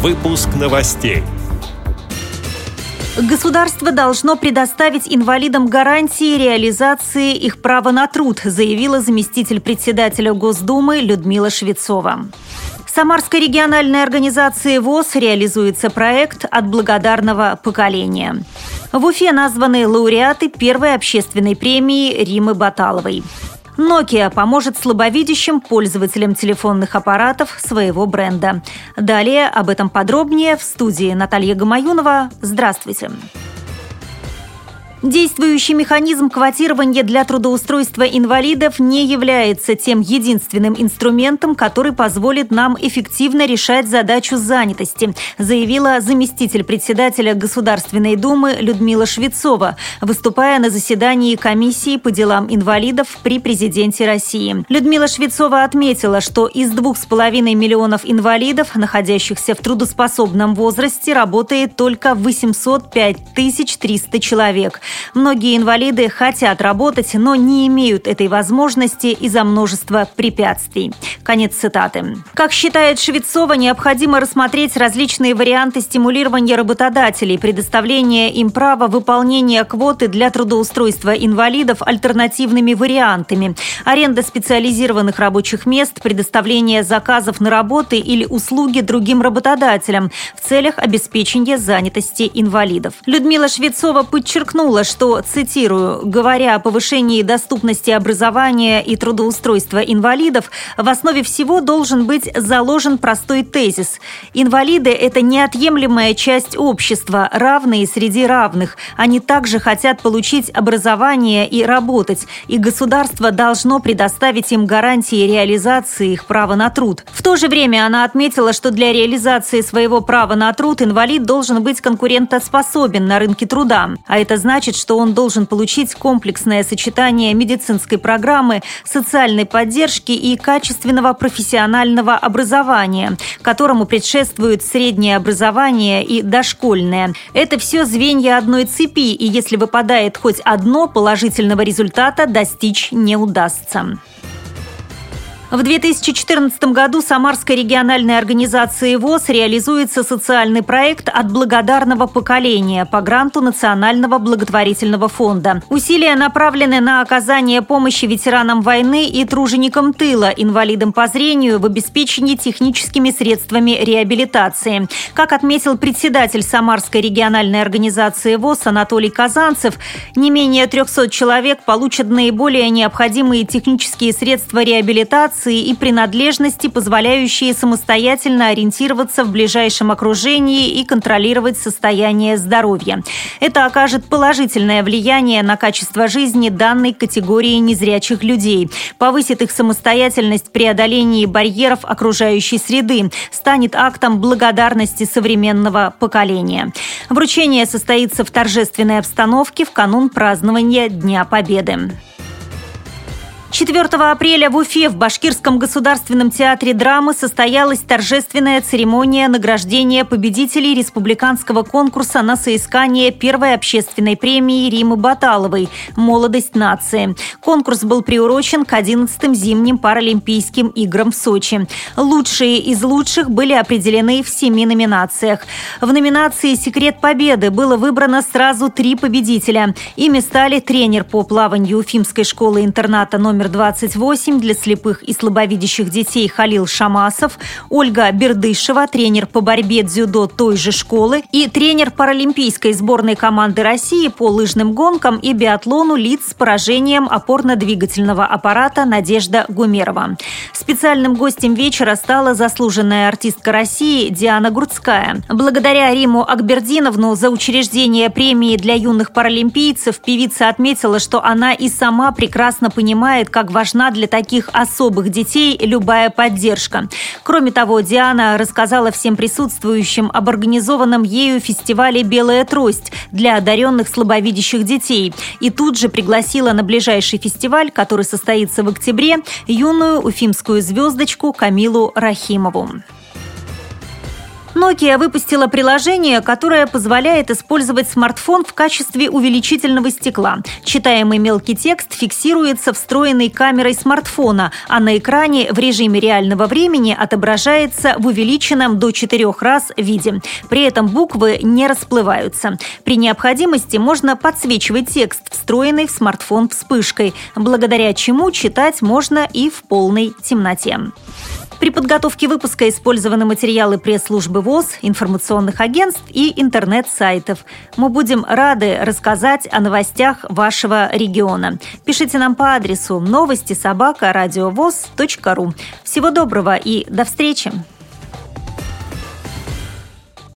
Выпуск новостей. Государство должно предоставить инвалидам гарантии реализации их права на труд, заявила заместитель председателя Госдумы Людмила Швецова. Самарской региональной организации ВОЗ реализуется проект «От благодарного поколения». В Уфе названы лауреаты первой общественной премии Римы Баталовой. Nokia поможет слабовидящим пользователям телефонных аппаратов своего бренда. Далее об этом подробнее в студии Наталья Гамаюнова. Здравствуйте. Здравствуйте. Действующий механизм квотирования для трудоустройства инвалидов не является тем единственным инструментом, который позволит нам эффективно решать задачу занятости, заявила заместитель председателя Государственной Думы Людмила Швецова, выступая на заседании комиссии по делам инвалидов при президенте России. Людмила Швецова отметила, что из двух с половиной миллионов инвалидов, находящихся в трудоспособном возрасте, работает только 805 300 человек. Многие инвалиды хотят работать, но не имеют этой возможности из-за множества препятствий. Конец цитаты. Как считает Швецова, необходимо рассмотреть различные варианты стимулирования работодателей, предоставления им права выполнения квоты для трудоустройства инвалидов альтернативными вариантами, аренда специализированных рабочих мест, предоставление заказов на работы или услуги другим работодателям в целях обеспечения занятости инвалидов. Людмила Швецова подчеркнула, заявила, что, цитирую, «говоря о повышении доступности образования и трудоустройства инвалидов, в основе всего должен быть заложен простой тезис. Инвалиды – это неотъемлемая часть общества, равные среди равных. Они также хотят получить образование и работать, и государство должно предоставить им гарантии реализации их права на труд». В то же время она отметила, что для реализации своего права на труд инвалид должен быть конкурентоспособен на рынке труда. А это значит, значит, что он должен получить комплексное сочетание медицинской программы, социальной поддержки и качественного профессионального образования, которому предшествует среднее образование и дошкольное. Это все звенья одной цепи, и если выпадает хоть одно, положительного результата достичь не удастся. В 2014 году Самарской региональной организации ВОЗ реализуется социальный проект «От благодарного поколения» по гранту Национального благотворительного фонда. Усилия направлены на оказание помощи ветеранам войны и труженикам тыла, инвалидам по зрению в обеспечении техническими средствами реабилитации. Как отметил председатель Самарской региональной организации ВОЗ Анатолий Казанцев, не менее 300 человек получат наиболее необходимые технические средства реабилитации ориентации и принадлежности, позволяющие самостоятельно ориентироваться в ближайшем окружении и контролировать состояние здоровья. Это окажет положительное влияние на качество жизни данной категории незрячих людей, повысит их самостоятельность в преодолении барьеров окружающей среды, станет актом благодарности современного поколения. Вручение состоится в торжественной обстановке в канун празднования Дня Победы. 4 апреля в Уфе в Башкирском государственном театре драмы состоялась торжественная церемония награждения победителей республиканского конкурса на соискание первой общественной премии Римы Баталовой «Молодость нации». Конкурс был приурочен к 11-м зимним паралимпийским играм в Сочи. Лучшие из лучших были определены в семи номинациях. В номинации «Секрет победы» было выбрано сразу три победителя. Ими стали тренер по плаванию Уфимской школы-интерната номер номер 28 для слепых и слабовидящих детей Халил Шамасов, Ольга Бердышева, тренер по борьбе дзюдо той же школы и тренер паралимпийской сборной команды России по лыжным гонкам и биатлону лиц с поражением опорно-двигательного аппарата Надежда Гумерова. Специальным гостем вечера стала заслуженная артистка России Диана Гурцкая. Благодаря Риму Акбердиновну за учреждение премии для юных паралимпийцев певица отметила, что она и сама прекрасно понимает, понимает, как важна для таких особых детей любая поддержка. Кроме того, Диана рассказала всем присутствующим об организованном ею фестивале «Белая трость» для одаренных слабовидящих детей и тут же пригласила на ближайший фестиваль, который состоится в октябре, юную уфимскую звездочку Камилу Рахимову. Nokia выпустила приложение, которое позволяет использовать смартфон в качестве увеличительного стекла. Читаемый мелкий текст фиксируется встроенной камерой смартфона, а на экране в режиме реального времени отображается в увеличенном до четырех раз виде. При этом буквы не расплываются. При необходимости можно подсвечивать текст, встроенный в смартфон вспышкой, благодаря чему читать можно и в полной темноте. При подготовке выпуска использованы материалы пресс-службы ВОЗ, информационных агентств и интернет-сайтов. Мы будем рады рассказать о новостях вашего региона. Пишите нам по адресу новости собака ру. Всего доброго и до встречи!